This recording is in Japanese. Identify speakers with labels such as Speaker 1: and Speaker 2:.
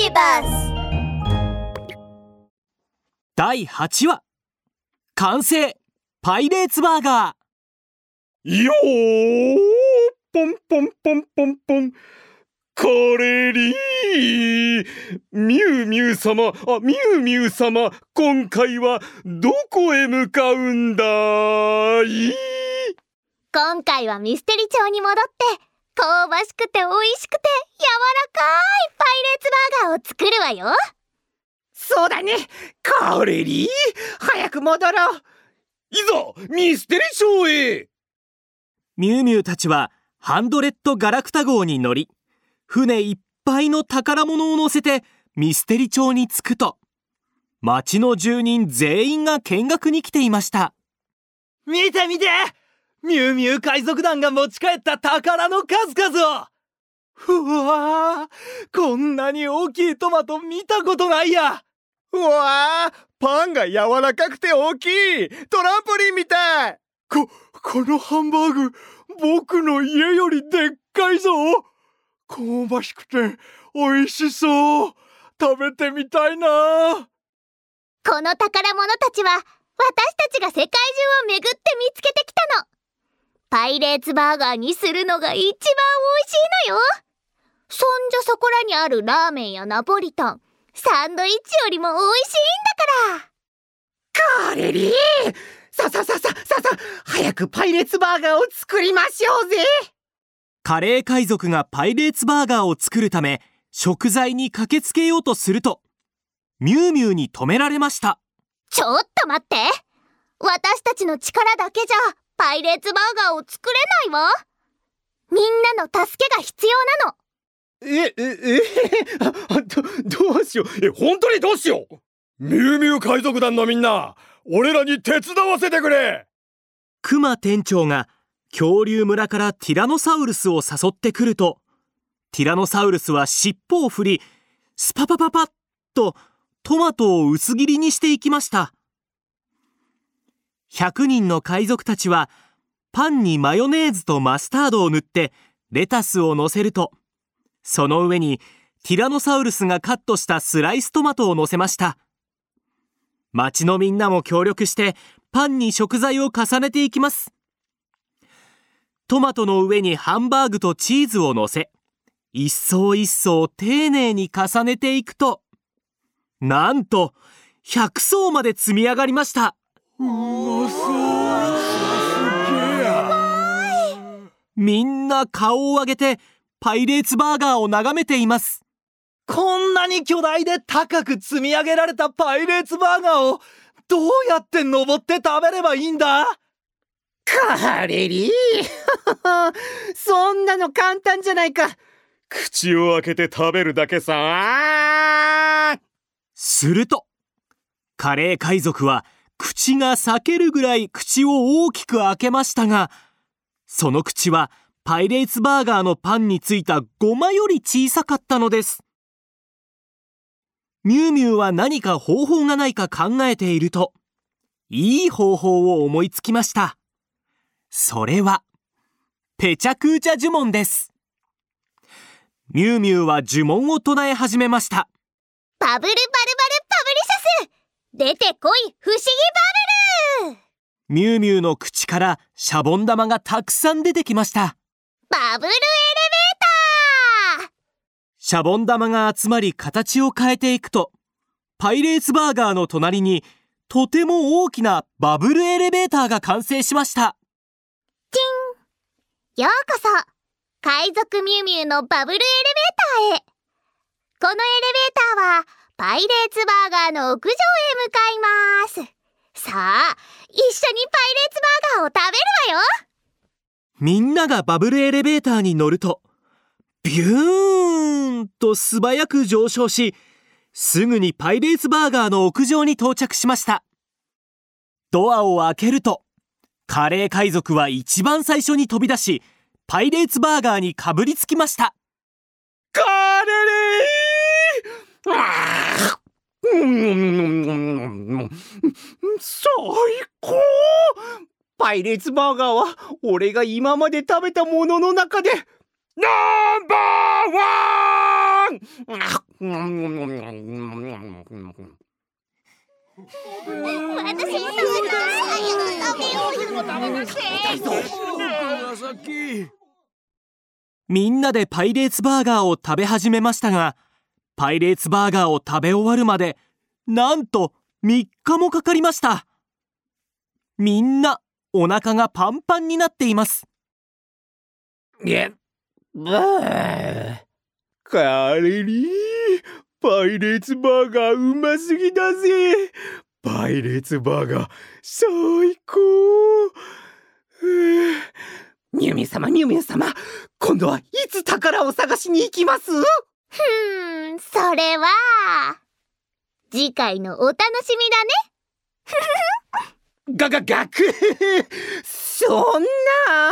Speaker 1: ビバス
Speaker 2: 第8話。完成。パイレーツバーガ
Speaker 3: よーポンポンポンポンポン。カレリー。ミュウミュウ様。あミュウミュウ様。今回はどこへ向かうんだい？
Speaker 1: 今回はミステリ町に戻って香ばしくて美味しくて柔らかいパイレーツバーガーを作るわよ。
Speaker 4: そうだね。カレリー早く戻ろう。
Speaker 3: いざミステリ町へ
Speaker 2: ーミュウミュウたちはハンドレッドガラクタ号に乗り船いっぱいの宝物を乗せてミステリ町に着くと町の住人全員が見学に来ていました。
Speaker 5: 見て見てミュウミュウ海賊団が持ち帰った宝の数々を。うわーこんなに大きいトマト見たことないや。
Speaker 6: うわーパンが柔らかくて大きいトランポリンみたい。
Speaker 3: ここのハンバーグ僕の家よりでっかいぞ。香ばしくて美味しそう。食べてみたいな。
Speaker 1: この宝物たちは私たちが世界中を巡って見つけてきたの。パイレーツバーガーにするのが一番美味しいのよ。そんじょそこらにあるラーメンやナポリタンサンドイッチよりも美味しいんだから。
Speaker 4: カレリーささささささ早くパイレーツバーガーを作りましょうぜ。
Speaker 2: カレー海賊がパイレーツバーガーを作るため食材に駆けつけようとするとミュウミュウに止められました。
Speaker 1: ちょっと待って。私たちの力だけじゃパイレーツバーガーを作れないわみんなの助けが必要なの
Speaker 3: え、え、え、あど、どうしよう。え、本当にどうしよう。ミュウミュウ海賊団のみんな、俺らに手伝わせてくれ。
Speaker 2: クマ店長が恐竜村からティラノサウルスを誘ってくるとティラノサウルスは尻尾を振りスパパパパッとトマトを薄切りにしていきました100人の海賊たちはパンにマヨネーズとマスタードを塗ってレタスを乗せるとその上にティラノサウルスがカットしたスライストマトを乗せました。町のみんなも協力してパンに食材を重ねていきます。トマトの上にハンバーグとチーズを乗せ一層一層丁寧に重ねていくとなんと100層まで積み上がりました。
Speaker 3: うまそう。
Speaker 2: みんな顔を上げてパイレーツバーガーを眺めています。
Speaker 5: こんなに巨大で高く積み上げられたパイレーツバーガーをどうやって登って食べればいいんだ？
Speaker 4: カレリー。そんなの簡単じゃないか。
Speaker 3: 口を開けて食べるだけさ。
Speaker 2: するとカレー海賊は口が裂けるぐらい口を大きく開けましたがその口はパイレーツバーガーのパンについたゴマより小さかったのです。ミュウミュウは何か方法がないか考えているといい方法を思いつきました。それはペチャクーチャ呪文です。ミュウミュウは呪文を唱え始めました。
Speaker 1: バブルバルバル出てこい不思議バブル
Speaker 2: ミュウミュウの口からシャボン玉がたくさん出てきました。
Speaker 1: バブルエレベーター
Speaker 2: シャボン玉が集まり形を変えていくとパイレーツバーガーの隣にとても大きなバブルエレベーターが完成しました。
Speaker 1: ようこそ海賊ミュウミュウのバブルエレベーターへ。このエレベーターはパイレーツバーガーの屋上へ向かいます。さあ一緒にパイレーツバーガーを食べるわよ。
Speaker 2: みんながバブルエレベーターに乗るとビューンと素早く上昇しすぐにパイレーツバーガーの屋上に到着しました。ドアを開けるとカレー海賊は一番最初に飛び出しパイレーツバーガーにかぶりつきました。
Speaker 3: カレリー最高
Speaker 4: パイレーツバーガーは俺が今まで食べたものの中で
Speaker 3: ナンバーワン
Speaker 1: 私食べたい食べようよ食べなくて
Speaker 2: みんなでパイレーツバーガーを食べ始めましたがパイレーツバーガーを食べ終わるまでなんと3日もかかりました。みんなお腹がパンパンになっています。
Speaker 4: えブー
Speaker 3: カレリーパイレーツバーガーうますぎだぜ。パイレーツバーガー最高。ふう
Speaker 4: ミュウミュウ様ミュウミュウ様今度はいつ宝を探しに行きます？
Speaker 1: ふーんそれは次回のお楽しみだね。
Speaker 4: がががくそんな